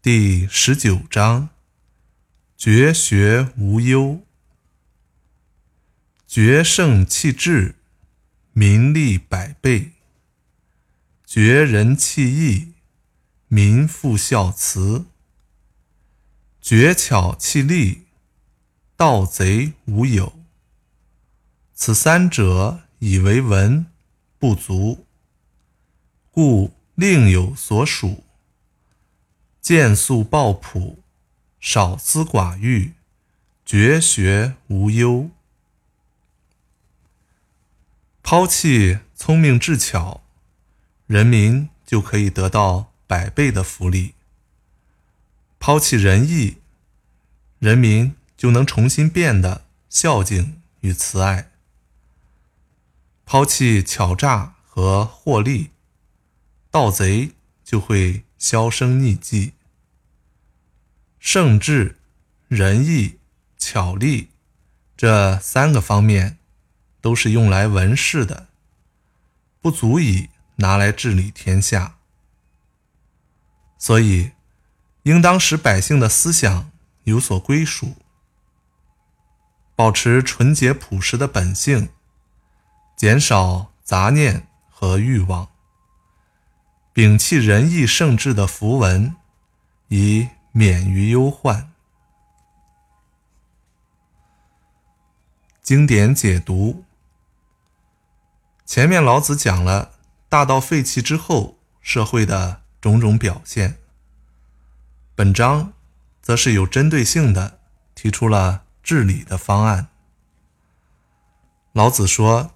第十九章：绝学无忧，绝圣弃智，民利百倍；绝人弃义，民复孝慈；绝巧弃利，盗贼无有。此三者，以为文不足，故另有所属。见素抱朴，少思寡欲，绝学无忧。抛弃聪明智巧，人民就可以得到百倍的福利；抛弃仁义，人民就能重新变得孝敬与慈爱；抛弃巧诈和获利，盗贼就会销声匿迹。圣智、仁义、巧力这三个方面都是用来文饰的，不足以拿来治理天下。所以，应当使百姓的思想有所归属，保持纯洁朴实的本性，减少杂念和欲望，摒弃仁义圣智的符文，以。免于忧患。经典解读：前面老子讲了大道废弃之后社会的种种表现，本章则是有针对性的提出了治理的方案。老子说：“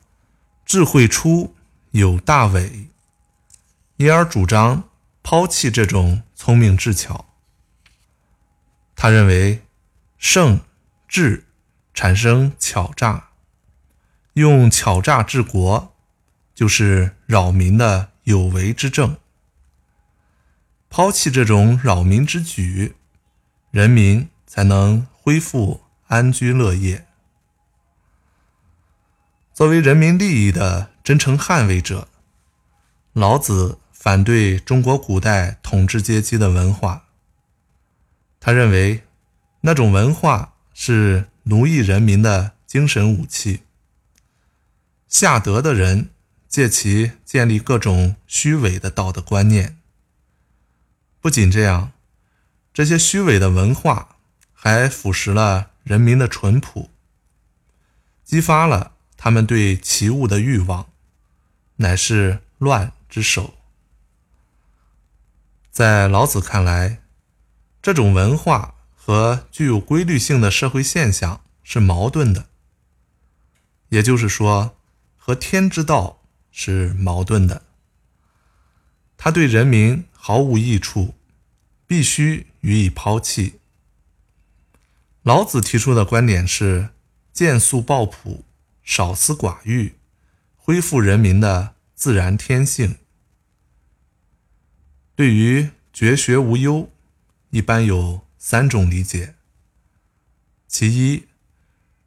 智慧出有大伪”，因而主张抛弃这种聪明智巧。他认为，圣智产生巧诈，用巧诈治国，就是扰民的有为之政。抛弃这种扰民之举，人民才能恢复安居乐业。作为人民利益的真诚捍卫者，老子反对中国古代统治阶级的文化。他认为，那种文化是奴役人民的精神武器。下德的人借其建立各种虚伪的道德观念。不仅这样，这些虚伪的文化还腐蚀了人民的淳朴，激发了他们对奇物的欲望，乃是乱之首。在老子看来。这种文化和具有规律性的社会现象是矛盾的，也就是说，和天之道是矛盾的。它对人民毫无益处，必须予以抛弃。老子提出的观点是：见素抱朴，少思寡欲，恢复人民的自然天性。对于绝学无忧。一般有三种理解。其一，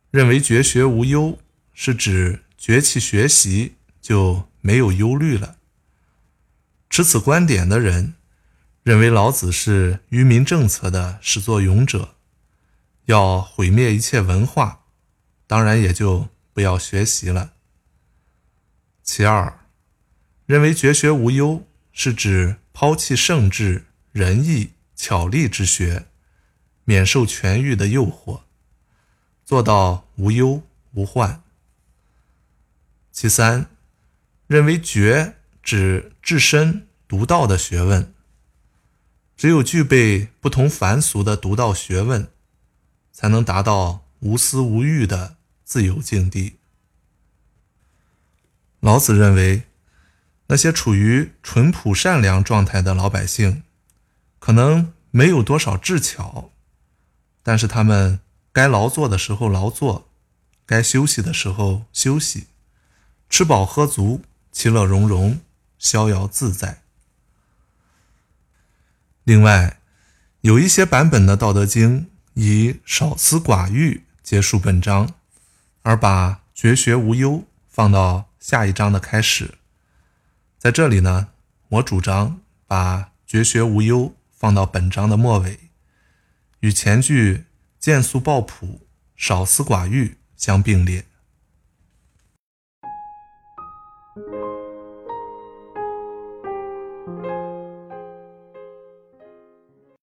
认为绝学无忧是指绝弃学习就没有忧虑了。持此观点的人，认为老子是愚民政策的始作俑者，要毁灭一切文化，当然也就不要学习了。其二，认为绝学无忧是指抛弃圣智仁义。巧力之学，免受权欲的诱惑，做到无忧无患。其三，认为绝指至深独到的学问，只有具备不同凡俗的独到学问，才能达到无私无欲的自由境地。老子认为，那些处于淳朴善良状态的老百姓。可能没有多少智巧，但是他们该劳作的时候劳作，该休息的时候休息，吃饱喝足，其乐融融，逍遥自在。另外，有一些版本的《道德经》以少思寡欲结束本章，而把绝学无忧放到下一章的开始。在这里呢，我主张把绝学无忧。放到本章的末尾，与前句“见素抱朴，少思寡欲”相并列。